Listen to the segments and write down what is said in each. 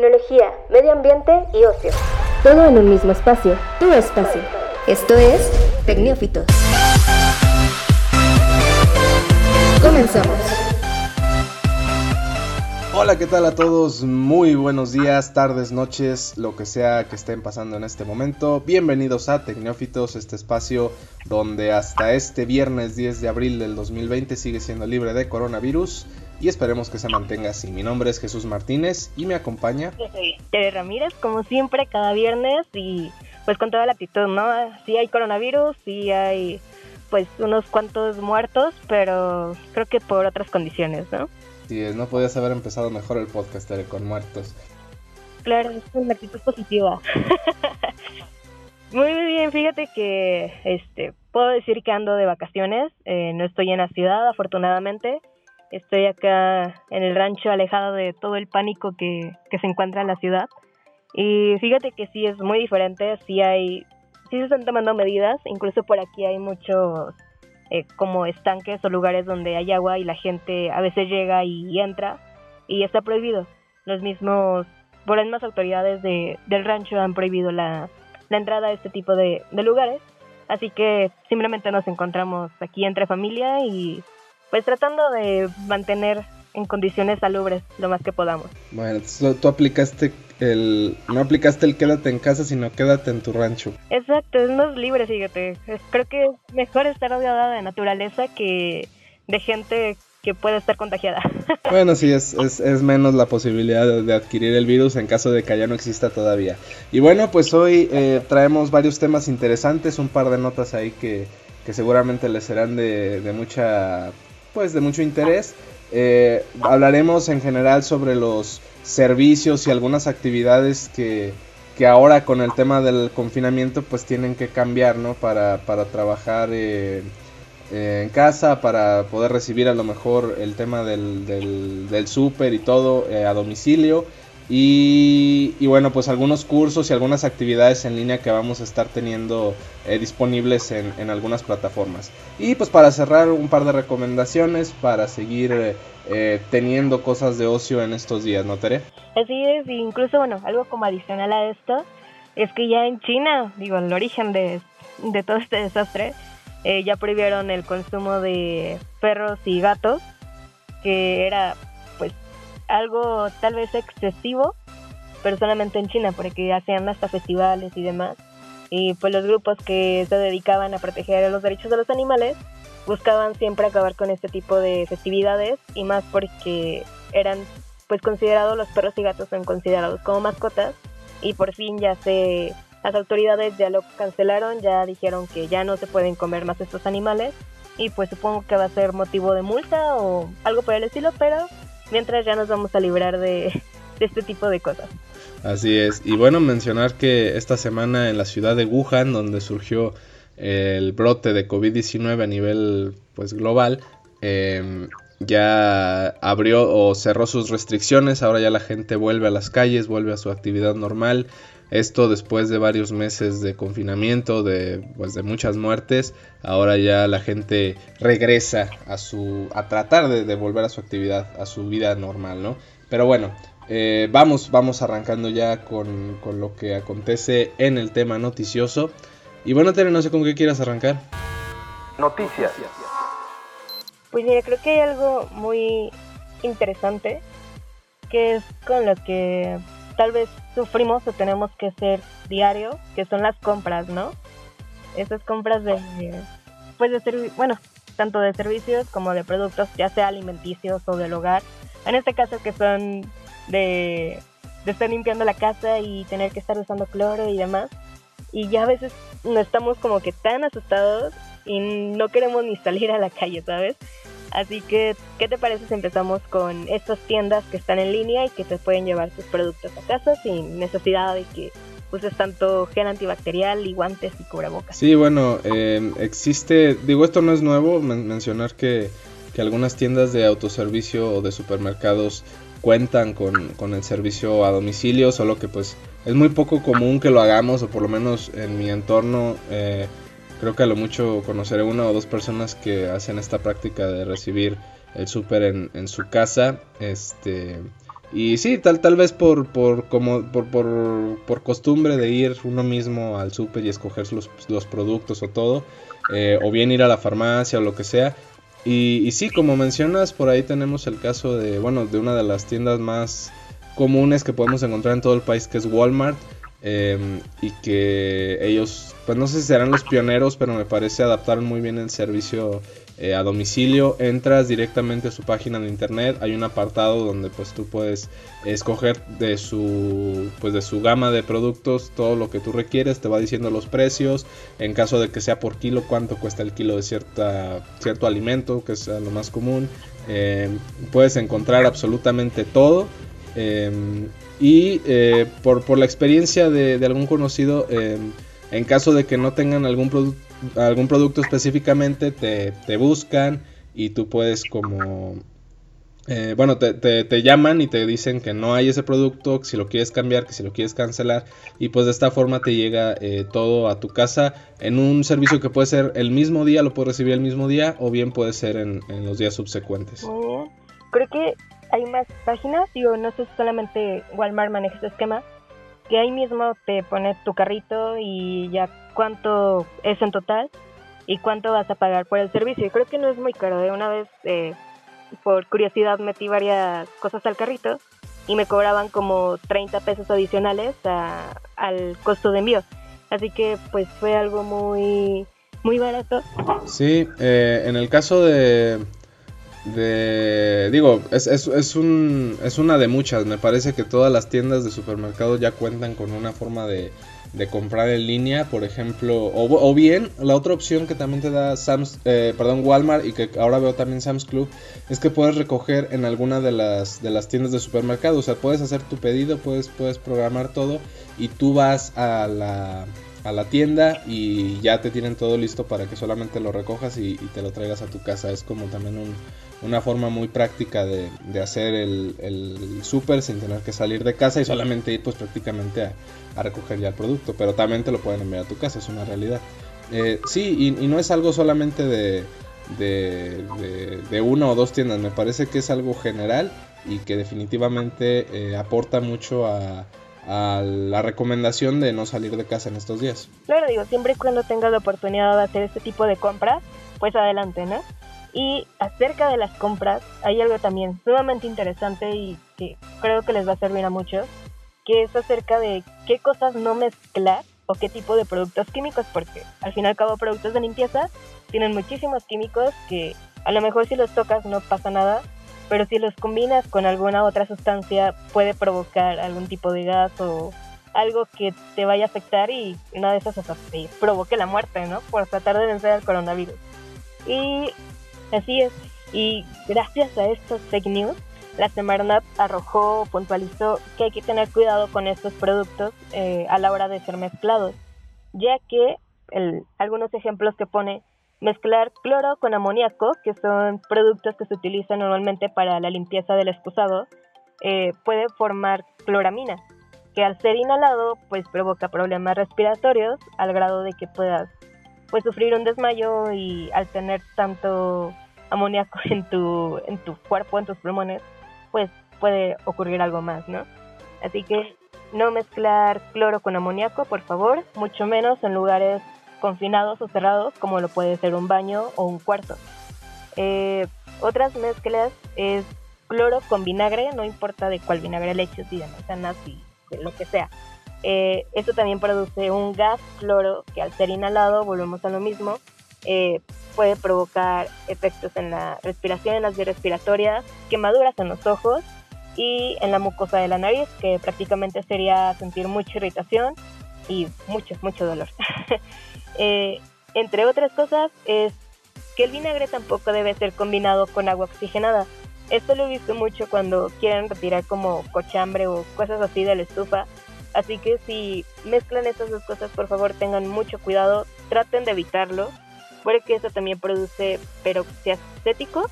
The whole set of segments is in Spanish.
tecnología, medio ambiente y ocio. Todo en un mismo espacio, tu espacio. Esto es Tecnófitos. Comenzamos. Hola, ¿qué tal a todos? Muy buenos días, tardes, noches, lo que sea que estén pasando en este momento. Bienvenidos a Tecnófitos, este espacio donde hasta este viernes 10 de abril del 2020 sigue siendo libre de coronavirus y esperemos que se mantenga así. Mi nombre es Jesús Martínez y me acompaña. Tere Ramírez, como siempre, cada viernes y pues con toda la actitud, ¿no? Sí hay coronavirus, sí hay pues unos cuantos muertos, pero creo que por otras condiciones, ¿no? Sí, no podías haber empezado mejor el podcast Tere, con muertos. Claro, es una actitud positiva. muy, muy bien, fíjate que este puedo decir que ando de vacaciones, eh, no estoy en la ciudad, afortunadamente Estoy acá en el rancho alejado de todo el pánico que, se encuentra en la ciudad. Y fíjate que sí es muy diferente, sí hay, sí se están tomando medidas, incluso por aquí hay muchos eh, como estanques o lugares donde hay agua y la gente a veces llega y entra y está prohibido. Los mismos, por las mismas autoridades de, del rancho han prohibido la, la entrada a este tipo de, de lugares. Así que simplemente nos encontramos aquí entre familia y pues tratando de mantener en condiciones salubres lo más que podamos. Bueno, tú aplicaste el, no aplicaste el quédate en casa, sino quédate en tu rancho. Exacto, es más libre, fíjate. Creo que es mejor estar rodeada de naturaleza que de gente que puede estar contagiada. Bueno, sí, es, es, es menos la posibilidad de, adquirir el virus en caso de que ya no exista todavía. Y bueno, pues hoy eh, traemos varios temas interesantes, un par de notas ahí que, que seguramente les serán de, de mucha pues de mucho interés. Eh, hablaremos en general sobre los servicios y algunas actividades que, que, ahora con el tema del confinamiento pues tienen que cambiar, ¿no? Para, para trabajar eh, en casa, para poder recibir a lo mejor el tema del, del, del súper y todo eh, a domicilio. Y, bueno, pues algunos cursos y algunas actividades en línea que vamos a estar teniendo eh, disponibles en, algunas plataformas. Y pues para cerrar un par de recomendaciones para seguir eh, eh, teniendo cosas de ocio en estos días, ¿no, Tere? Así es, incluso bueno, algo como adicional a esto, es que ya en China, digo, el origen de, de todo este desastre, ya prohibieron el consumo de perros y gatos, que era algo tal vez excesivo, pero solamente en China, porque hacían hasta festivales y demás. Y pues los grupos que se dedicaban a proteger los derechos de los animales buscaban siempre acabar con este tipo de festividades y más porque eran pues considerados los perros y gatos son considerados como mascotas y por fin ya se las autoridades ya lo cancelaron, ya dijeron que ya no se pueden comer más estos animales y pues supongo que va a ser motivo de multa o algo por el estilo, pero mientras ya nos vamos a librar de, este tipo de cosas. Así es, y bueno, mencionar que esta semana en la ciudad de Wuhan, donde surgió el brote de COVID-19 a nivel pues global, em, ya abrió o cerró sus restricciones, ahora ya la gente vuelve a las calles, vuelve a su actividad normal, esto después de varios meses de confinamiento, de, pues, de muchas muertes, ahora ya la gente regresa a, su, a tratar de, volver a su actividad, a su vida normal, ¿no? Pero bueno, eh, vamos, vamos arrancando ya con, con, lo que acontece en el tema noticioso. Y bueno, Tere, no sé con qué quieras arrancar. Noticias. Pues mira, creo que hay algo muy interesante que es con lo que tal vez sufrimos o tenemos que hacer diario, que son las compras, ¿no? Esas compras de, pues de bueno, tanto de servicios como de productos, ya sea alimenticios o del hogar. En este caso que son de, de estar limpiando la casa y tener que estar usando cloro y demás. Y ya a veces no estamos como que tan asustados y no queremos ni salir a la calle, ¿sabes? Así que, ¿qué te parece si empezamos con estas tiendas que están en línea y que te pueden llevar tus productos a casa sin necesidad de que uses tanto gel antibacterial y guantes y cubrebocas? Sí, bueno, em, existe, digo, esto no es nuevo, mencionar que, que, algunas tiendas de autoservicio o de supermercados cuentan con, con el servicio a domicilio, solo que pues es muy poco común que lo hagamos, o por lo menos en mi entorno. Eh, Creo que a lo mucho conoceré una o dos personas que hacen esta práctica de recibir el súper en, su casa. Este, Y sí, tal, tal vez por, por, como, por, por, costumbre de ir uno mismo al súper y escoger los, productos o todo, eh, o bien ir a la farmacia o lo que sea. Y, y, sí, como mencionas, por ahí tenemos el caso de, bueno, de una de las tiendas más comunes que podemos encontrar en todo el país, que es Walmart. Em, y que ellos, pues no sé si serán los pioneros, pero me parece adaptaron muy bien el servicio eh, a domicilio. Entras directamente a su página de internet, hay un apartado donde pues tú puedes escoger de su, pues de su gama de productos todo lo que tú requieres, te va diciendo los precios, en caso de que sea por kilo, cuánto cuesta el kilo de cierta, cierto alimento, que es lo más común. Em, puedes encontrar absolutamente todo. Em, y eh, por, por, la experiencia de, algún conocido, em, en caso de que no tengan algún, algún producto específicamente, te, te, buscan y tú puedes como... Eh, bueno, te, te, llaman y te dicen que no hay ese producto, que si lo quieres cambiar, que si lo quieres cancelar. Y pues de esta forma te llega eh, todo a tu casa en un servicio que puede ser el mismo día, lo puedes recibir el mismo día o bien puede ser en, en los días subsecuentes. Creo que hay más páginas, digo, no sé si solamente Walmart maneja este esquema, que ahí mismo te pones tu carrito y ya cuánto es en total y cuánto vas a pagar por el servicio. Y creo que no es muy caro. De ¿eh? una vez, eh, por curiosidad, metí varias cosas al carrito y me cobraban como 30 pesos adicionales al costo de envío. Así que pues fue algo muy, muy barato. Sí, eh, en el caso de, de digo es, es, es, un, es una de muchas. Me parece que todas las tiendas de supermercados ya cuentan con una forma de, de comprar en línea por ejemplo o, bien la otra opción que también te da Sam's eh, perdón Walmart y que ahora veo también Sam's Club es que puedes recoger en alguna de las de las tiendas de supermercado o sea puedes hacer tu pedido puedes puedes programar todo y tú vas a la a la tienda y ya te tienen todo listo para que solamente lo recojas y, te lo traigas a tu casa. Es como también un, una forma muy práctica de, hacer el, el sin tener que salir de casa y solamente ir pues prácticamente a, recoger ya el producto, pero también te lo pueden enviar a tu casa, es una realidad. Eh, sí, y, no es algo solamente de, de, una o dos tiendas, me parece que es algo general y que definitivamente eh, aporta mucho a, a la recomendación de no salir de casa en estos días. Claro, digo, siempre y cuando tengas la oportunidad de hacer este tipo de compras, pues adelante, ¿no? Y acerca de las compras, hay algo también sumamente interesante y que creo que les va a servir a muchos, que es acerca de qué cosas no mezclar o qué tipo de productos químicos, porque al fin y al cabo productos de limpieza tienen muchísimos químicos que a lo mejor si los tocas no pasa nada, pero si los combinas con alguna otra sustancia puede provocar algún tipo de gas o algo que te vaya a afectar y una de esas hasta provoque la muerte, ¿no? Por tratar de vencer al coronavirus. Y Así es. Y gracias a estos fake news, la Semarnat arrojó, puntualizó que hay que tener cuidado con estos productos eh, a la hora de ser mezclados, ya que algunos ejemplos que pone mezclar cloro con amoníaco, que son productos que se utilizan normalmente para la limpieza del excusado, eh, puede formar cloramina, que al ser inhalado pues provoca problemas respiratorios al grado de que puedas pues sufrir un desmayo y al tener tanto amoníaco en tu, en tu cuerpo, en tus pulmones, pues puede ocurrir algo más, ¿no? Así que no mezclar cloro con amoníaco, por favor, mucho menos en lugares confinados o cerrados como lo puede ser un baño o un cuarto. Eh, otras mezclas es cloro con vinagre, no importa de cuál vinagre le eches, si de manzana, si de lo que sea. Eh, eso también produce un gas cloro que al ser inhalado, volvemos a lo mismo, eh, puede provocar efectos en la respiración, en las vías respiratorias, quemaduras en los ojos y en la mucosa de la nariz, que prácticamente sería sentir mucha irritación y mucho, mucho dolor. Eh, entre otras cosas, es que el vinagre tampoco debe ser combinado con agua oxigenada. Esto lo he visto mucho cuando quieren retirar como cochambre o cosas así de la estufa. Así que si mezclan estas dos cosas, por favor tengan mucho cuidado, traten de evitarlo porque eso también produce peroxiacético,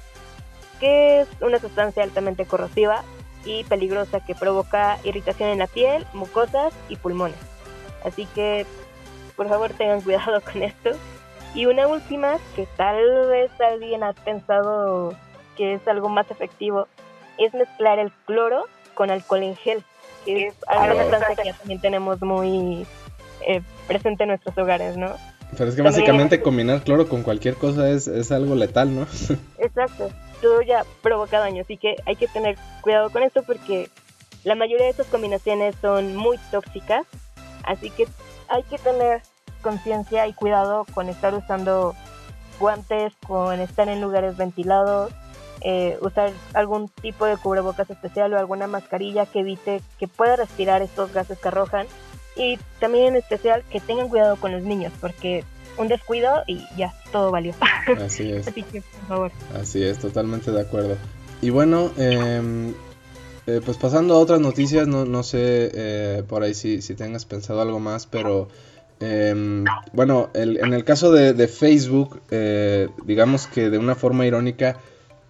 que es una sustancia altamente corrosiva y peligrosa que provoca irritación en la piel, mucosas y pulmones. Así que por favor tengan cuidado con esto. Y una última que tal vez alguien ha pensado que es algo más efectivo es mezclar el cloro con alcohol en gel, que es una sustancia que también tenemos muy eh, presente en nuestros hogares, ¿no? Pero es que básicamente combinar cloro con cualquier cosa es, es algo letal, ¿no? Exacto, todo ya provoca daño, así que hay que tener cuidado con esto porque la mayoría de estas combinaciones son muy tóxicas, así que hay que tener conciencia y cuidado con estar usando guantes, con estar en lugares ventilados, eh, usar algún tipo de cubrebocas especial o alguna mascarilla que evite que pueda respirar estos gases que arrojan y también en especial que tengan cuidado con los niños porque un descuido y ya todo valió. Así es. Así que, por favor. Así es, totalmente de acuerdo. Y bueno, eh, eh, pues pasando a otras noticias, no, no sé eh, por ahí si, si tengas pensado algo más, pero em, bueno, en el caso de, Facebook, eh, digamos que de una forma irónica,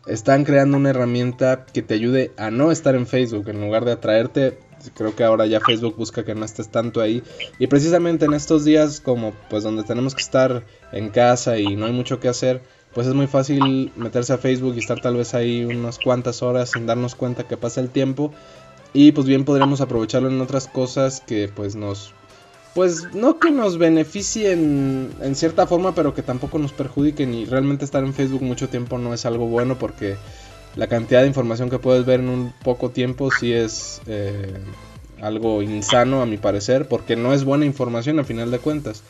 están creando una herramienta que te ayude a no estar en Facebook en lugar de atraerte. Creo que ahora ya Facebook busca que no estés tanto ahí. Y precisamente en estos días como pues donde tenemos que estar en casa y no hay mucho que hacer, pues es muy fácil meterse a Facebook y estar tal vez ahí unas cuantas horas sin darnos cuenta que pasa el tiempo. Y pues bien podremos aprovecharlo en otras cosas que pues nos pues no que nos beneficien en cierta forma pero que tampoco nos perjudiquen. Y realmente estar en Facebook mucho tiempo no es algo bueno porque la cantidad de información que puedes ver en un poco tiempo sí es eh, algo insano a mi parecer porque no es buena información a final de cuentas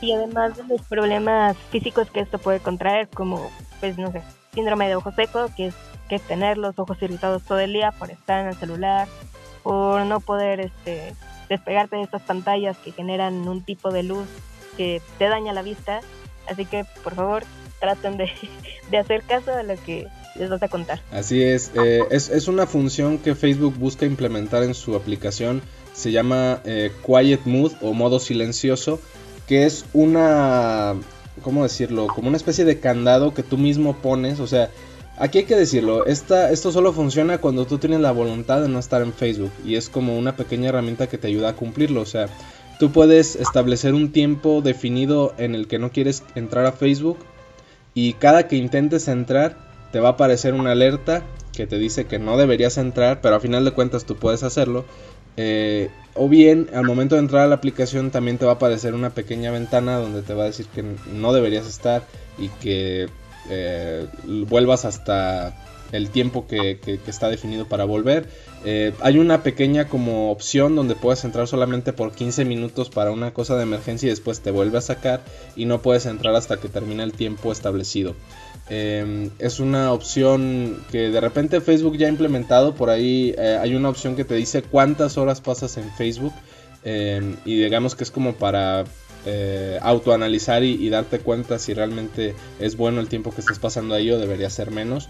y además de los problemas físicos que esto puede contraer, como, pues no sé, síndrome de ojo seco, que es que tener los ojos irritados todo el día por estar en el celular, por no poder este, despegarte de estas pantallas que generan un tipo de luz que te daña la vista. Así que, por favor, traten de, hacer caso a lo que les vas a contar. Así es, eh, es, es, una función que Facebook busca implementar en su aplicación, se llama eh, Quiet Mood o modo silencioso que es una, ¿cómo decirlo? Como una especie de candado que tú mismo pones, o sea, aquí hay que decirlo, esta, esto solo funciona cuando tú tienes la voluntad de no estar en Facebook y es como una pequeña herramienta que te ayuda a cumplirlo, o sea, tú puedes establecer un tiempo definido en el que no quieres entrar a Facebook y cada que intentes entrar te va a aparecer una alerta que te dice que no deberías entrar, pero a final de cuentas tú puedes hacerlo eh, o bien al momento de entrar a la aplicación también te va a aparecer una pequeña ventana donde te va a decir que no deberías estar y que eh, vuelvas hasta el tiempo que, está definido para volver. Eh, hay una pequeña como opción donde puedes entrar solamente por 15 minutos para una cosa de emergencia y después te vuelve a sacar y no puedes entrar hasta que termine el tiempo establecido. Em, es una opción que de repente Facebook ya ha implementado. Por ahí eh, hay una opción que te dice cuántas horas pasas en Facebook. Em, y digamos que es como para eh, autoanalizar y, y, darte cuenta si realmente es bueno el tiempo que estás pasando ahí o debería ser menos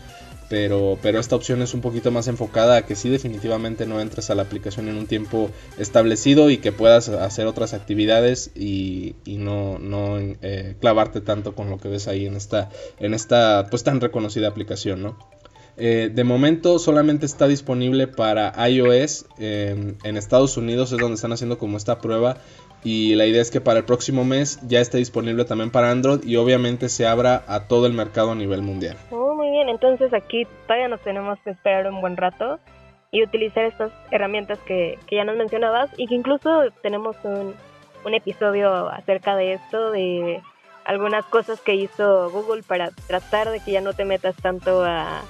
pero, pero esta opción es un poquito más enfocada a que sí definitivamente no entres a la aplicación en un tiempo establecido y que puedas hacer otras actividades y, no, no eh, clavarte tanto con lo que ves ahí en esta, en esta pues tan reconocida aplicación, ¿no? Eh, de momento solamente está disponible para iOS. en Estados Unidos es donde están haciendo como esta prueba. Y la idea es que para el próximo mes ya esté disponible también para Android y obviamente se abra a todo el mercado a nivel mundial. Oh, muy bien, entonces aquí todavía nos tenemos que esperar un buen rato y utilizar estas herramientas que, que ya nos mencionabas y que incluso tenemos un, un episodio acerca de esto, de algunas cosas que hizo Google para tratar de que ya no te metas tanto a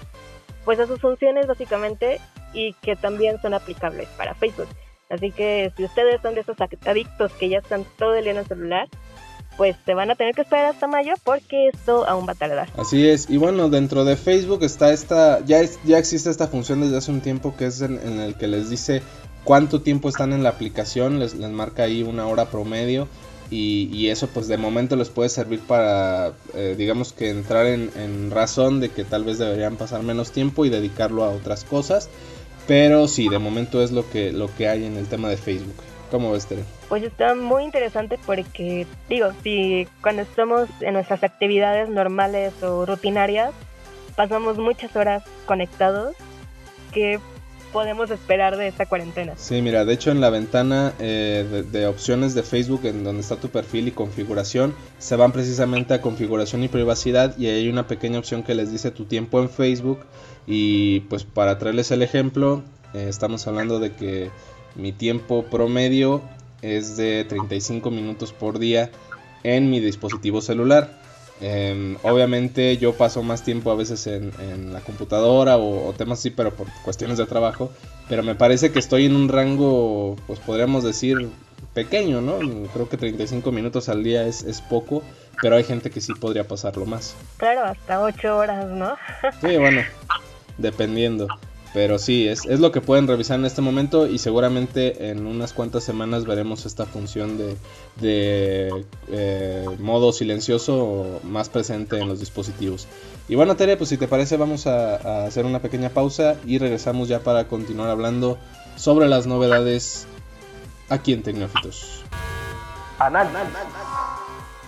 pues a sus funciones básicamente y que también son aplicables para Facebook. Así que si ustedes son de esos adictos que ya están todo el día en el celular, pues se van a tener que esperar hasta mayo porque esto aún va a tardar. Así es, y bueno, dentro de Facebook está esta, ya, ya existe esta función desde hace un tiempo que es en, el que les dice cuánto tiempo están en la aplicación, les, les marca ahí una hora promedio y, eso pues de momento les puede servir para, eh, digamos que entrar en, razón de que tal vez deberían pasar menos tiempo y dedicarlo a otras cosas. Pero sí, de momento es lo que, lo que hay en el tema de Facebook. ¿Cómo ves, Tere? Pues está muy interesante porque, digo, si cuando estamos en nuestras actividades normales o rutinarias, pasamos muchas horas conectados, que podemos esperar de esta cuarentena. Sí, mira, de hecho en la ventana eh, de, opciones de Facebook, en donde está tu perfil y configuración, se van precisamente a configuración y privacidad y hay una pequeña opción que les dice tu tiempo en Facebook y pues para traerles el ejemplo, Eh, estamos hablando de que mi tiempo promedio es de 35 minutos por día en mi dispositivo celular. Em, obviamente yo paso más tiempo a veces en, la computadora o, temas así, pero por cuestiones de trabajo. Pero me parece que estoy en un rango, pues podríamos decir, pequeño, ¿no? Creo que 35 minutos al día es, es poco, pero hay gente que sí podría pasarlo más. Claro, hasta 8 horas, ¿no? sí, bueno, dependiendo. Pero sí, es, es, lo que pueden revisar en este momento y seguramente en unas cuantas semanas veremos esta función de, de eh, modo silencioso más presente en los dispositivos. Y bueno, Tere, pues si te parece vamos a, a hacer una pequeña pausa y regresamos ya para continuar hablando sobre las novedades aquí en Tecnófitos.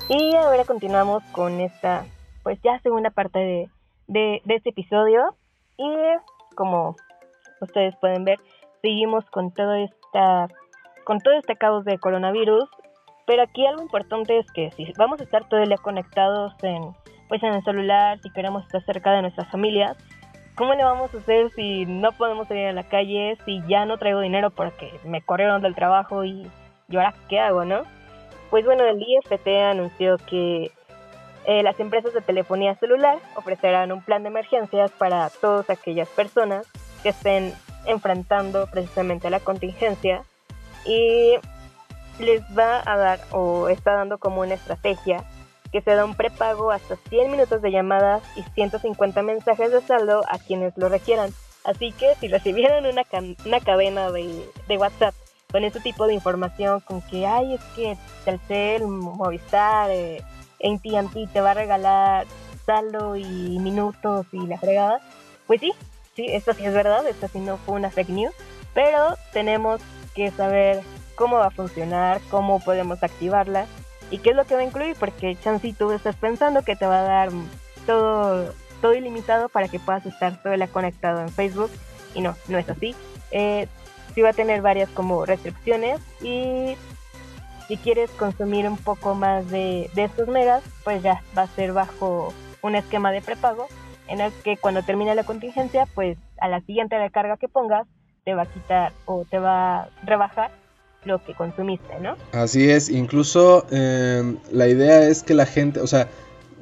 Y ahora continuamos con esta, pues ya segunda parte de, de, de este episodio. Y como ustedes pueden ver, seguimos con todo esta con todo este caos de coronavirus, pero aquí algo importante es que si vamos a estar todo el día conectados en pues en el celular, si queremos estar cerca de nuestras familias, ¿cómo le vamos a hacer si no podemos salir a la calle, si ya no traigo dinero porque me corrieron del trabajo y yo ahora qué hago, no? Pues bueno, el IFT anunció que eh, las empresas de telefonía celular ofrecerán un plan de emergencias para todas aquellas personas que estén enfrentando precisamente la contingencia y les va a dar o está dando como una estrategia que se da un prepago hasta 100 minutos de llamadas y 150 mensajes de saldo a quienes lo requieran. Así que si recibieron una, una cadena de, de WhatsApp con este tipo de información, con que, ay, es que Telcel, Movistar, eh, AT&T te va a regalar saldo y minutos y la fregada, pues sí, sí, esto sí es verdad, esto sí no fue una fake news, pero tenemos que saber cómo va a funcionar, cómo podemos activarla y qué es lo que va a incluir, porque chance tú estás pensando que te va a dar todo, todo ilimitado para que puedas estar todo el conectado en Facebook y no, no es así. Eh, sí va a tener varias como restricciones y si quieres consumir un poco más de, estos megas, pues ya va a ser bajo un esquema de prepago en el que cuando termine la contingencia, pues a la siguiente recarga que pongas, te va a quitar o te va a rebajar lo que consumiste, ¿no? Así es, incluso eh, la idea es que la gente, o sea,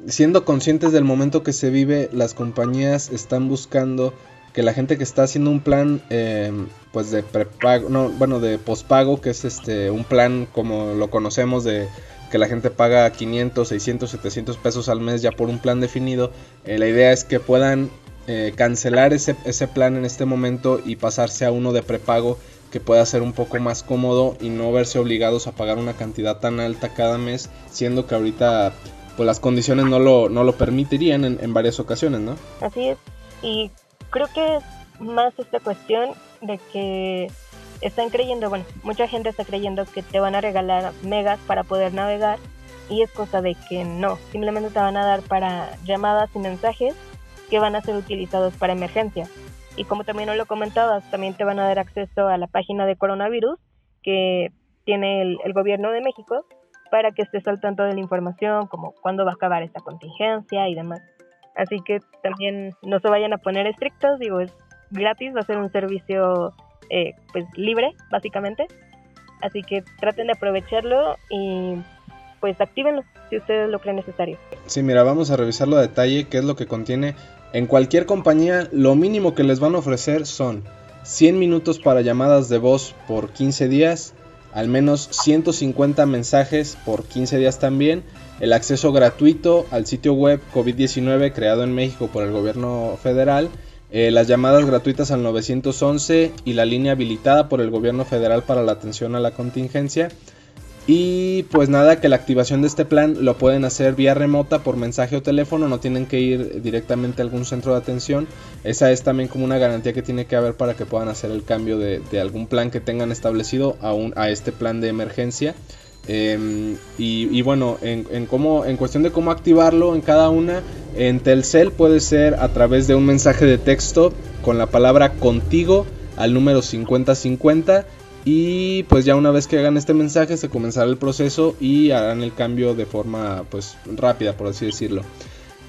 siendo conscientes del momento que se vive, las compañías están buscando que la gente que está haciendo un plan eh, pues de prepago, no, bueno, de pospago, que es este un plan como lo conocemos de que la gente paga 500, 600, 700 pesos al mes ya por un plan definido. Eh, la idea es que puedan eh, cancelar ese, ese plan en este momento y pasarse a uno de prepago que pueda ser un poco más cómodo y no verse obligados a pagar una cantidad tan alta cada mes, siendo que ahorita pues las condiciones no lo, no lo permitirían en, en varias ocasiones, ¿no? Así es. Creo que es más esta cuestión de que están creyendo, bueno, mucha gente está creyendo que te van a regalar megas para poder navegar y es cosa de que no, simplemente te van a dar para llamadas y mensajes que van a ser utilizados para emergencia. Y como también lo comentabas, también te van a dar acceso a la página de coronavirus que tiene el, el gobierno de México para que estés al tanto de la información, como cuándo va a acabar esta contingencia y demás. Así que también no se vayan a poner estrictos, digo, es gratis, va a ser un servicio eh, pues libre, básicamente. Así que traten de aprovecharlo y pues actívenlo si ustedes lo creen necesario. Sí, mira, vamos a revisarlo a detalle, qué es lo que contiene. En cualquier compañía, lo mínimo que les van a ofrecer son 100 minutos para llamadas de voz por 15 días, al menos 150 mensajes por 15 días también el acceso gratuito al sitio web COVID-19 creado en México por el gobierno federal, eh, las llamadas gratuitas al 911 y la línea habilitada por el gobierno federal para la atención a la contingencia. Y pues nada, que la activación de este plan lo pueden hacer vía remota por mensaje o teléfono, no tienen que ir directamente a algún centro de atención. Esa es también como una garantía que tiene que haber para que puedan hacer el cambio de, algún plan que tengan establecido a, a este plan de emergencia. Em, y, bueno, en, en cuestión de cómo activarlo en cada una, en Telcel puede ser a través de un mensaje de texto con la palabra contigo al número 5050 y pues ya una vez que hagan este mensaje se comenzará el proceso y harán el cambio de forma pues rápida por así decirlo.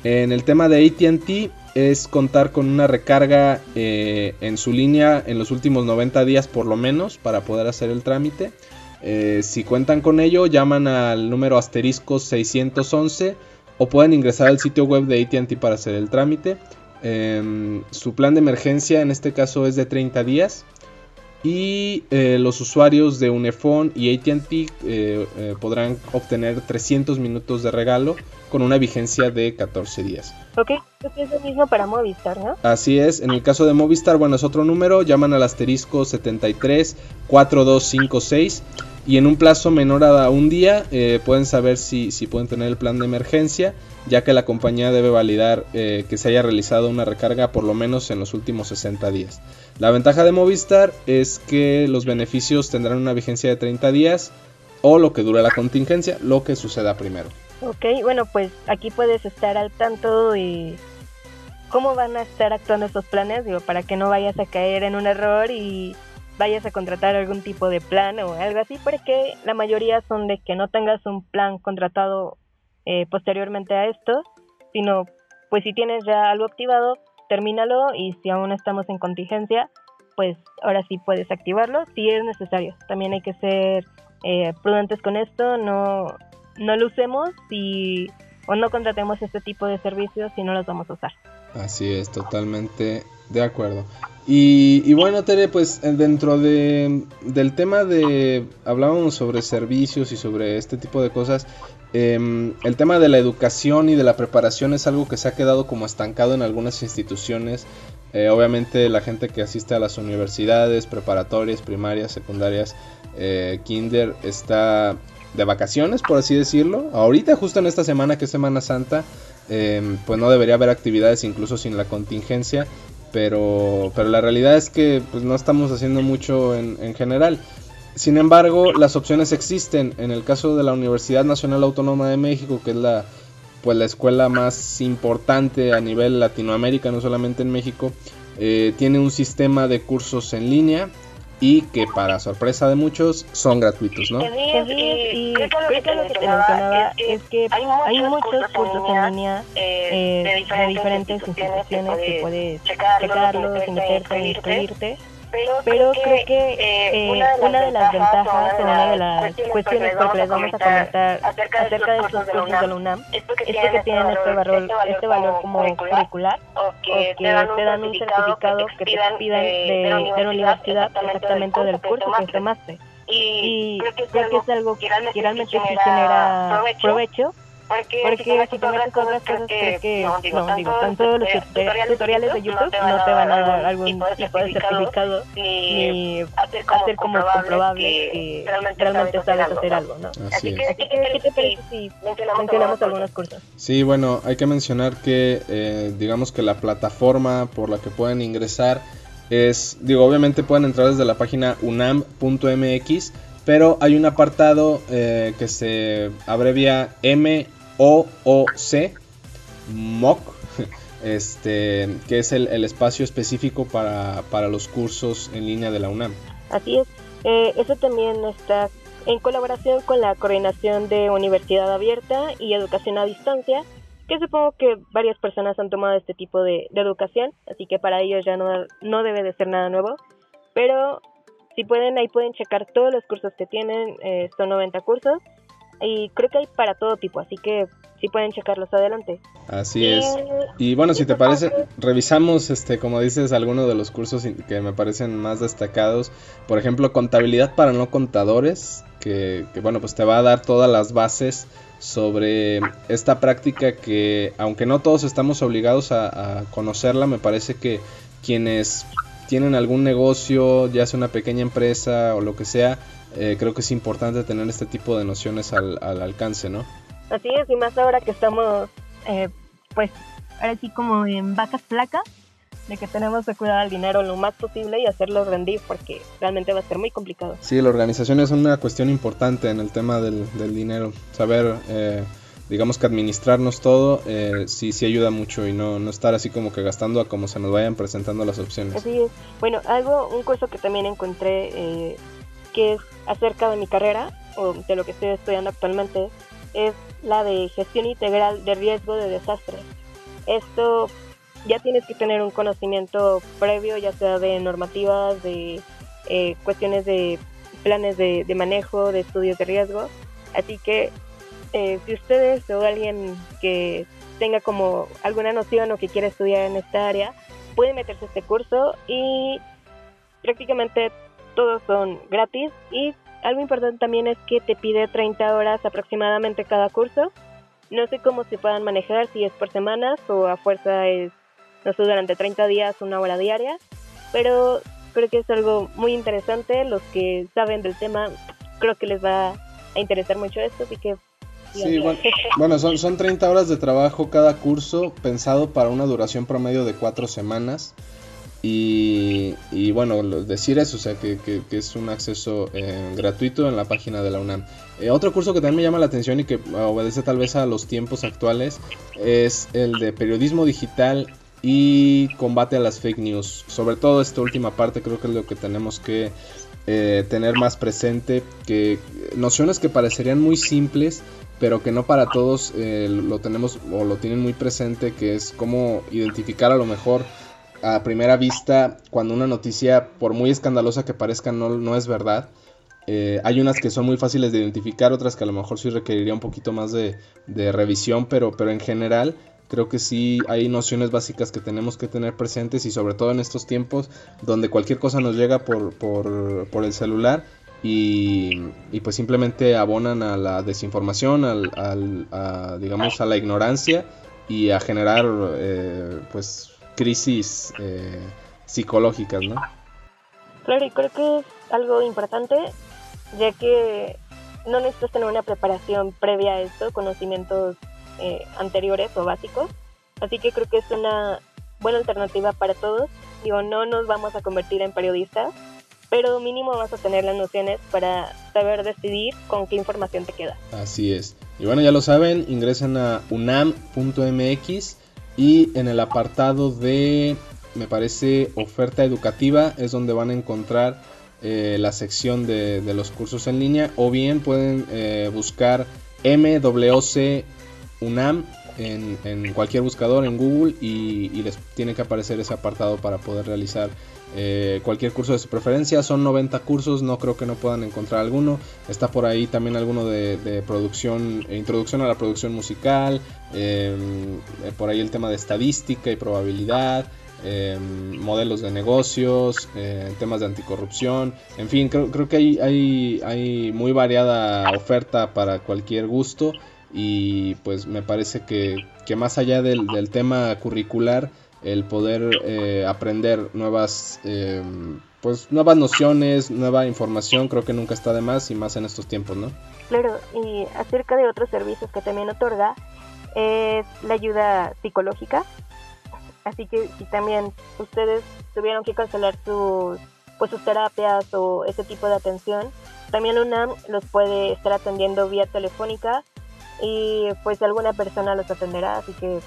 En el tema de ATT es contar con una recarga eh, en su línea en los últimos 90 días por lo menos para poder hacer el trámite. Eh, si cuentan con ello, llaman al número asterisco 611 o pueden ingresar al sitio web de ATT para hacer el trámite. Em, su plan de emergencia en este caso es de 30 días. Y eh, los usuarios de Unifone y ATT eh, eh, podrán obtener 300 minutos de regalo con una vigencia de 14 días. Ok, es lo mismo para Movistar, ¿no? Así es, en el caso de Movistar, bueno, es otro número, llaman al asterisco 73 4256 y en un plazo menor a un día pueden saber si, si pueden tener el plan de emergencia ya que la compañía debe validar eh, que se haya realizado una recarga por lo menos en los últimos 60 días. La ventaja de Movistar es que los beneficios tendrán una vigencia de 30 días o lo que dure la contingencia, lo que suceda primero. Ok, bueno, pues aquí puedes estar al tanto de cómo van a estar actuando estos planes, digo, para que no vayas a caer en un error y vayas a contratar algún tipo de plan o algo así, porque la mayoría son de que no tengas un plan contratado eh, posteriormente a esto, sino pues si tienes ya algo activado, termínalo y si aún estamos en contingencia, pues ahora sí puedes activarlo si es necesario. También hay que ser eh, prudentes con esto, no, no lo usemos y, o no contratemos este tipo de servicios si no los vamos a usar. Así es, totalmente de acuerdo. Y, bueno, Tere, pues eh, dentro de, del tema de, hablábamos sobre servicios y sobre este tipo de cosas, Em, el tema de la educación y de la preparación es algo que se ha quedado como estancado en algunas instituciones. Eh, obviamente la gente que asiste a las universidades, preparatorias, primarias, secundarias, eh, kinder, está de vacaciones, por así decirlo. Ahorita, justo en esta semana que es Semana Santa, em, pues no debería haber actividades incluso sin la contingencia. Pero, pero la realidad es que pues, no estamos haciendo mucho en, en general. Sin embargo, las opciones existen. En el caso de la Universidad Nacional Autónoma de México, que es la, pues, la escuela más importante a nivel Latinoamérica, no solamente en México, eh, tiene un sistema de cursos en línea y que para sorpresa de muchos son gratuitos, ¿no? Sí, y creo que lo que te mencionaba es que hay muchos cursos en línea eh, de diferentes instituciones que puedes checarlos, meterte, inscribirte pero, creo que eh, una de las ventajas o una de las cuestiones por les vamos a comentar acerca de estos cursos de la UNAM es porque tienen este valor, este valor como curricular o que te dan un certificado que te pidan de, de la universidad exactamente del curso que tomaste. Y creo que es algo que realmente genera provecho porque, porque si, te metes otras cosas, creo que, no, digo, no, digo tanto los tutoriales, de YouTube no te van a dar algún tipo de certificado ni hacer como, comprobable que realmente sabes hacer algo, ¿no? Así, que, ¿qué te parece si mencionamos algunos cursos? Sí, bueno, hay que mencionar que, eh, digamos que la plataforma por la que pueden ingresar es, digo, obviamente pueden entrar desde la página unam.mx, pero hay un apartado eh, que se abrevia M OOC, MOOC, este, que es el, espacio específico para, los cursos en línea de la UNAM. Así es, eh, eso también está en colaboración con la Coordinación de Universidad Abierta y Educación a Distancia, que supongo que varias personas han tomado este tipo de, educación, así que para ellos ya no, no debe de ser nada nuevo, pero si pueden, ahí pueden checar todos los cursos que tienen, eh, son 90 cursos, y creo que hay para todo tipo, así que si pueden checarlos adelante. Así es. Y bueno, si te parece, revisamos, este, como dices, algunos de los cursos que me parecen más destacados. Por ejemplo, contabilidad para no contadores, que, bueno, pues te va a dar todas las bases sobre esta práctica que, aunque no todos estamos obligados a, conocerla, me parece que quienes tienen algún negocio, ya sea una pequeña empresa o lo que sea, eh, creo que es importante tener este tipo de nociones al, al alcance, ¿no? Así es, y más ahora que estamos, eh, pues, ahora sí como en vacas flacas, de que tenemos que cuidar el dinero lo más posible y hacerlo rendir, porque realmente va a ser muy complicado. Sí, la organización es una cuestión importante en el tema del, dinero. Saber, eh, digamos que administrarnos todo, eh, sí, sí ayuda mucho y no, no estar así como que gastando a como se nos vayan presentando las opciones. Así es. Bueno, algo, un curso que también encontré eh, que es acerca de mi carrera o de lo que estoy estudiando actualmente es la de gestión integral de riesgo de desastres. Esto ya tienes que tener un conocimiento previo, ya sea de normativas, de eh, cuestiones de planes de, manejo, de estudios de riesgo. Así que eh, si ustedes o alguien que tenga como alguna noción o que quiera estudiar en esta área, puede meterse a este curso y prácticamente todos son gratis y algo importante también es que te pide 30 horas aproximadamente cada curso. No sé cómo se puedan manejar, si es por semanas o a fuerza es, no sé, durante 30 días, una hora diaria, pero creo que es algo muy interesante. Los que saben del tema, creo que les va a interesar mucho esto, así que... Sí, bueno, son, son 30 horas de trabajo cada curso, pensado para una duración promedio de 4 semanas. Y, bueno, decir eso, o sea, que, es un acceso eh, gratuito en la página de la UNAM. Eh, otro curso que también me llama la atención y que obedece tal vez a los tiempos actuales es el de periodismo digital y combate a las fake news. Sobre todo esta última parte creo que es lo que tenemos que eh, tener más presente, que nociones que parecerían muy simples, pero que no para todos lo tenemos o lo tienen muy presente, que es cómo identificar a lo mejor a primera vista cuando una noticia, por muy escandalosa que parezca, no, no es verdad. Eh, hay unas que son muy fáciles de identificar, otras que a lo mejor sí requeriría un poquito más de, de revisión, pero, pero en general Creo que sí hay nociones básicas que tenemos que tener presentes y sobre todo en estos tiempos donde cualquier cosa nos llega por, por, el celular y, pues simplemente abonan a la desinformación, al, al, a, digamos a la ignorancia y a generar eh, pues crisis eh, psicológicas, ¿no? Claro, y creo que es algo importante ya que no necesitas tener una preparación previa a esto, conocimientos eh, anteriores o básicos. Así que creo que es una buena alternativa para todos. Digo, no nos vamos a convertir en periodistas, pero mínimo vas a tener las nociones para saber decidir con qué información te queda. Así es. Y bueno, ya lo saben, ingresan a unam.mx y en el apartado de, me parece, oferta educativa es donde van a encontrar eh, la sección de, los cursos en línea. O bien pueden eh, buscar MWC UNAM en, cualquier buscador en Google y, les tiene que aparecer ese apartado para poder realizar eh, cualquier curso de su preferencia. Son 90 cursos, no creo que no puedan encontrar alguno. Está por ahí también alguno de, producción, eh, introducción a la producción musical, em, eh, por ahí el tema de estadística y probabilidad. Em, modelos de negocios, temas de anticorrupción, en fin, creo, creo que hay, hay, hay muy variada oferta para cualquier gusto y pues me parece que, más allá del, tema curricular, el poder eh, aprender nuevas, eh, pues nuevas nociones, nueva información, creo que nunca está de más y más en estos tiempos, ¿no? Claro, y acerca de otros servicios que también otorga, es la ayuda psicológica. Así que si también ustedes tuvieron que cancelar sus, pues, sus terapias o ese tipo de atención, también UNAM los puede estar atendiendo vía telefónica y pues alguna persona los atenderá, así que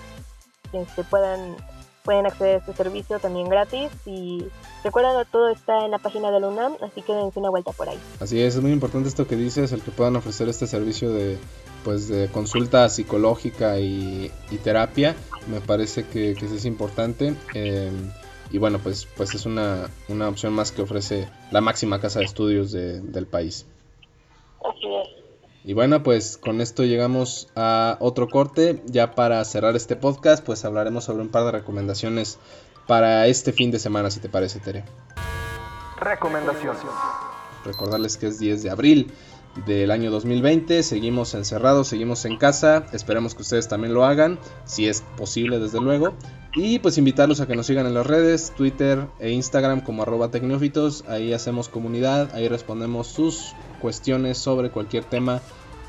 este, puedan, pueden acceder a este servicio también gratis y recuerden todo está en la página del UNAM, así que dense una vuelta por ahí. Así es, es muy importante esto que dices, el que puedan ofrecer este servicio de pues de consulta psicológica y, terapia, me parece que, que es importante. Em, y bueno, pues, pues es una, una opción más que ofrece la máxima casa de estudios del país. Así es. Y bueno, pues con esto llegamos a otro corte. Ya para cerrar este podcast, pues hablaremos sobre un par de recomendaciones para este fin de semana, si te parece, Tere. Recomendaciones. Recordarles que es 10 de abril del año 2020. Seguimos encerrados, seguimos en casa. Esperemos que ustedes también lo hagan, si es posible, desde luego. Y pues invitarlos a que nos sigan en las redes, Twitter e Instagram como arroba tecnófitos. Ahí hacemos comunidad, ahí respondemos sus cuestiones sobre cualquier tema,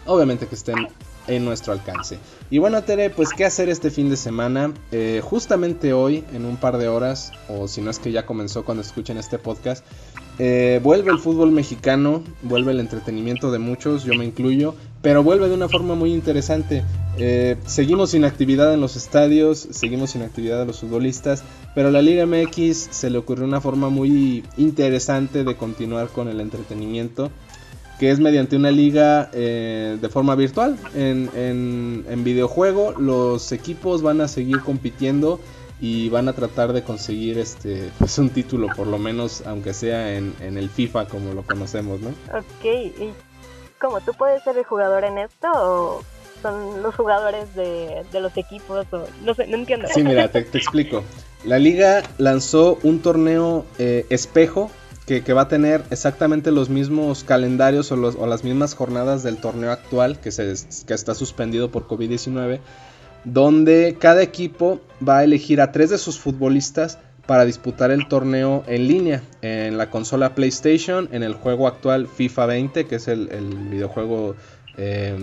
obviamente que estén en nuestro alcance. Y bueno, Tere, pues qué hacer este fin de semana. Eh, justamente hoy, en un par de horas, o si no es que ya comenzó cuando escuchen este podcast, eh, vuelve el fútbol mexicano, vuelve el entretenimiento de muchos, yo me incluyo, pero vuelve de una forma muy interesante. Eh, seguimos sin actividad en los estadios, seguimos sin actividad de los futbolistas, pero a la Liga MX se le ocurrió una forma muy interesante de continuar con el entretenimiento, que es mediante una liga eh, de forma virtual. En, en videojuego los equipos van a seguir compitiendo y van a tratar de conseguir este pues un título por lo menos aunque sea en, en el FIFA como lo conocemos, ¿no? Ok, ¿y cómo tú puedes ser el jugador en esto o son los jugadores de, de los equipos o no sé, no entiendo. Sí, mira, te, te explico. La liga lanzó un torneo eh, espejo que, va a tener exactamente los mismos calendarios o, las mismas jornadas del torneo actual que, se, que está suspendido por COVID-19 donde cada equipo va a elegir a tres de sus futbolistas para disputar el torneo en línea en la consola PlayStation, en el juego actual FIFA 20, que es el, videojuego eh,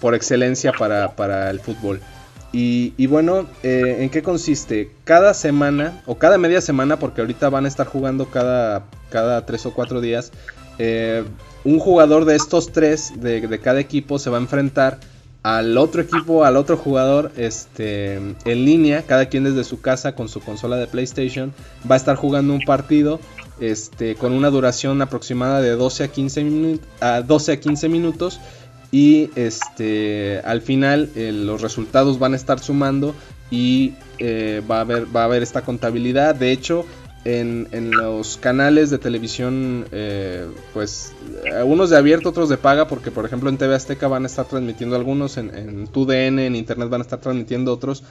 por excelencia para, para el fútbol. Y, bueno, eh, ¿en qué consiste? Cada semana, o cada media semana, porque ahorita van a estar jugando cada, cada tres o cuatro días, eh, un jugador de estos tres, de, de cada equipo, se va a enfrentar al otro equipo, al otro jugador, este, en línea, cada quien desde su casa con su consola de PlayStation, va a estar jugando un partido, este, con una duración aproximada de 12 a 15, a 12 a 15 minutos y este, al final eh, los resultados van a estar sumando y eh, va, a haber, va a haber esta contabilidad. De hecho, en, en, los canales de televisión, eh, pues algunos de abierto, otros de paga, porque por ejemplo en TV Azteca van a estar transmitiendo algunos, en, en TUDN, en Internet van a estar transmitiendo otros,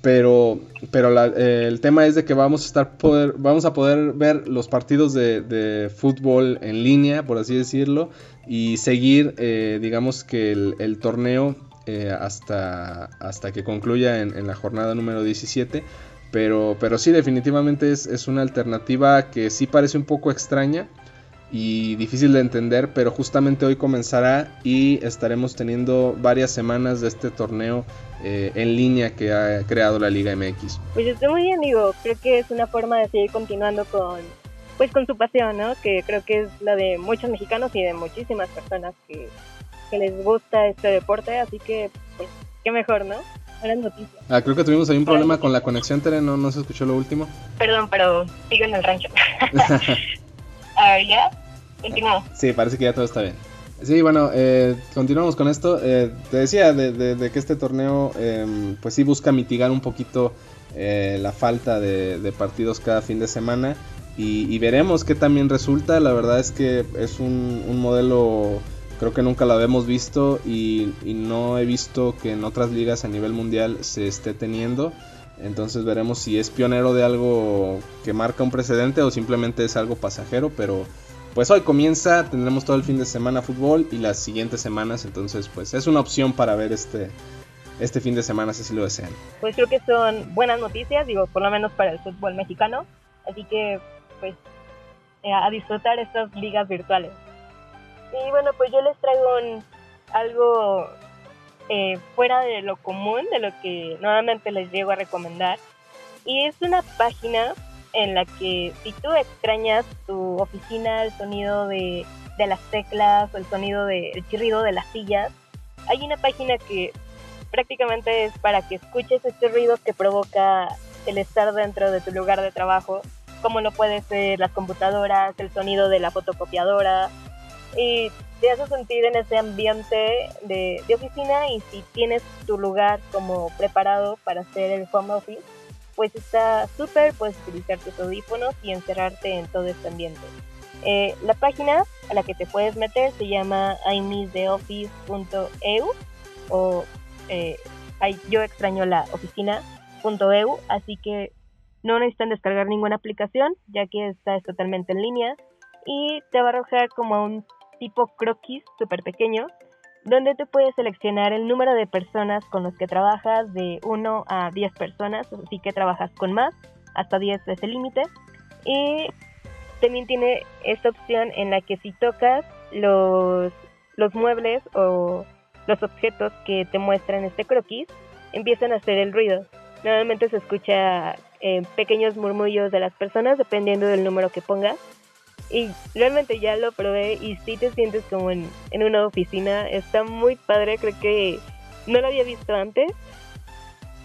pero, pero el tema es de que vamos a, estar poder, vamos a poder ver los partidos de, de fútbol en línea, por así decirlo, y seguir, eh, digamos que el, torneo eh, hasta, hasta que concluya en, en la jornada número 17. Pero, pero sí, definitivamente es, es, una alternativa que sí parece un poco extraña y difícil de entender, pero justamente hoy comenzará y estaremos teniendo varias semanas de este torneo eh, en línea que ha creado la Liga MX. Pues estoy muy bien, digo, creo que es una forma de seguir continuando con, pues con su pasión, ¿no? Que creo que es la de muchos mexicanos y de muchísimas personas que, que les gusta este deporte, así que, pues, qué mejor, ¿no? noticias. Ah, creo que tuvimos ahí un problema con la conexión, Tere, no, no se escuchó lo último. Perdón, pero sigo en el rancho. A ver, ¿ya? Continuamos. Sí, parece que ya todo está bien. Sí, bueno, eh, continuamos con esto. Eh, te decía de, de, de, que este torneo, eh, pues sí busca mitigar un poquito eh, la falta de, de, partidos cada fin de semana. Y, y, veremos qué también resulta. La verdad es que es un, un modelo Creo que nunca lo habíamos visto y, y, no he visto que en otras ligas a nivel mundial se esté teniendo. Entonces veremos si es pionero de algo que marca un precedente o simplemente es algo pasajero. Pero pues hoy comienza, tendremos todo el fin de semana fútbol y las siguientes semanas. Entonces pues es una opción para ver este, este fin de semana si así lo desean. Pues creo que son buenas noticias, digo, por lo menos para el fútbol mexicano. Así que pues eh, a disfrutar estas ligas virtuales. Y bueno, pues yo les traigo algo eh, fuera de lo común, de lo que nuevamente les llego a recomendar. Y es una página en la que si tú extrañas tu oficina, el sonido de, de las teclas o el sonido del de, chirrido de las sillas, hay una página que prácticamente es para que escuches este ruido que provoca el estar dentro de tu lugar de trabajo, como lo puede ser las computadoras, el sonido de la fotocopiadora, y te hace sentir en ese ambiente de, de, oficina y si tienes tu lugar como preparado para hacer el home office, pues está súper, puedes utilizar tus audífonos y encerrarte en todo este ambiente. Eh, la página a la que te puedes meter se llama imisstheoffice.eu o eh, yo extraño la oficina.eu, así que no necesitan descargar ninguna aplicación ya que esta es totalmente en línea y te va a arrojar como un tipo croquis súper pequeño, donde te puedes seleccionar el número de personas con los que trabajas de 1 a 10 personas, así que trabajas con más, hasta 10 es el límite. Y también tiene esta opción en la que si tocas los, los muebles o los objetos que te muestran este croquis, empiezan a hacer el ruido. Normalmente se escucha eh, pequeños murmullos de las personas dependiendo del número que pongas y realmente ya lo probé y sí te sientes como en, en una oficina. Está muy padre, creo que no lo había visto antes.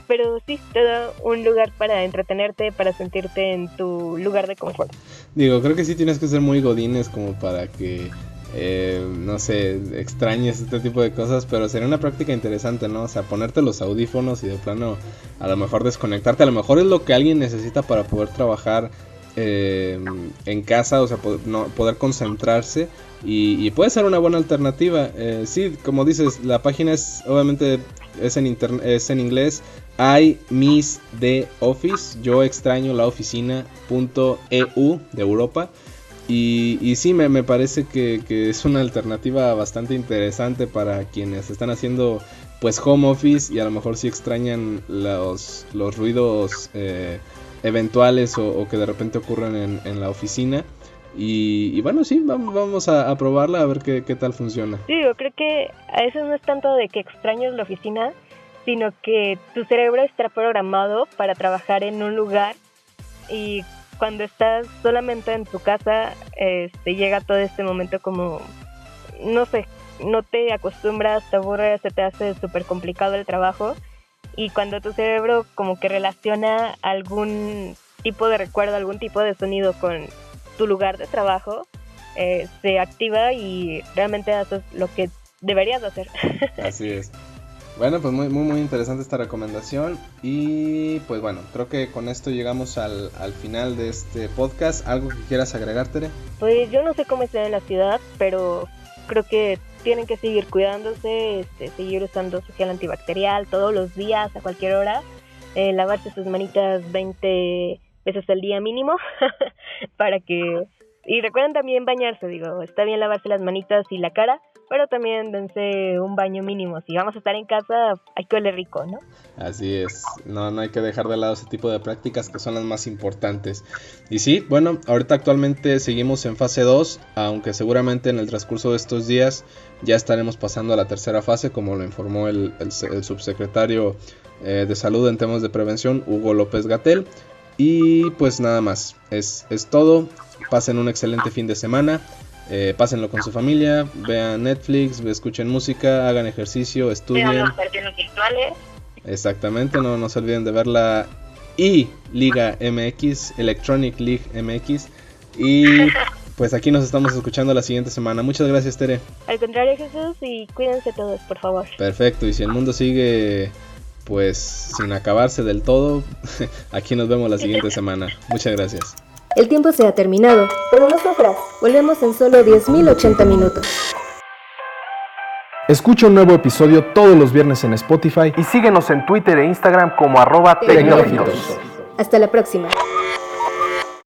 Pero sí, te da un lugar para entretenerte, para sentirte en tu lugar de confort. Digo, creo que sí tienes que ser muy godines como para que eh, no sé, extrañes este tipo de cosas, pero sería una práctica interesante, ¿no? O sea, ponerte los audífonos y de plano a lo mejor desconectarte, a lo mejor es lo que alguien necesita para poder trabajar eh, en casa, o sea, poder, concentrarse y, puede ser una buena alternativa. Eh, sí, como dices, la página es obviamente es en, es en inglés. I miss the office. Yo extraño la oficina.eu de Europa. Y, y sí, me, me parece que, es una alternativa bastante interesante para quienes están haciendo pues home office y a lo mejor sí extrañan los, los ruidos eh, eventuales o, que de repente ocurren en, en la oficina. Y, bueno, sí, vamos, vamos a, probarla a ver qué, qué, tal funciona. Sí, yo creo que a eso no es tanto de que extrañes la oficina, sino que tu cerebro está programado para trabajar en un lugar y cuando estás solamente en tu casa, este, llega todo este momento como, no sé, no te acostumbras, te aburres, se te hace súper complicado el trabajo y cuando tu cerebro como que relaciona algún tipo de recuerdo, algún tipo de sonido con tu lugar de trabajo, eh, se activa y realmente haces lo que deberías hacer. Así es. Bueno, pues muy, muy, muy interesante esta recomendación. Y pues bueno, creo que con esto llegamos al, al final de este podcast. ¿Algo que quieras agregar, Tere? Pues yo no sé cómo está en la ciudad, pero creo que tienen que seguir cuidándose, este, seguir usando gel antibacterial todos los días, a cualquier hora. Eh, lavarse sus manitas 20 veces al día mínimo para que... Y recuerden también bañarse, digo, está bien lavarse las manitas y la cara, pero también dense un baño mínimo. Si vamos a estar en casa, hay que oler rico, ¿no? Así es, no, no hay que dejar de lado ese tipo de prácticas que son las más importantes. Y sí, bueno, ahorita actualmente seguimos en fase 2, aunque seguramente en el transcurso de estos días ya estaremos pasando a la tercera fase, como lo informó el, el, subsecretario eh, de Salud en temas de prevención, Hugo López Gatel. Y pues nada más, es, es todo. Pasen un excelente fin de semana. Eh, pásenlo con su familia, vean Netflix, escuchen música, hagan ejercicio, estudien. Vean los virtuales. Exactamente, no, no se olviden de ver la I Liga MX, Electronic League MX. Y pues aquí nos estamos escuchando la siguiente semana. Muchas gracias, Tere. Al contrario, Jesús, y cuídense todos, por favor. Perfecto, y si el mundo sigue pues sin acabarse del todo, aquí nos vemos la siguiente semana. Muchas gracias. El tiempo se ha terminado, pero no sufras. Volvemos en solo 10.080 minutos. Escucha un nuevo episodio todos los viernes en Spotify y síguenos en Twitter e Instagram como arroba Hasta la próxima.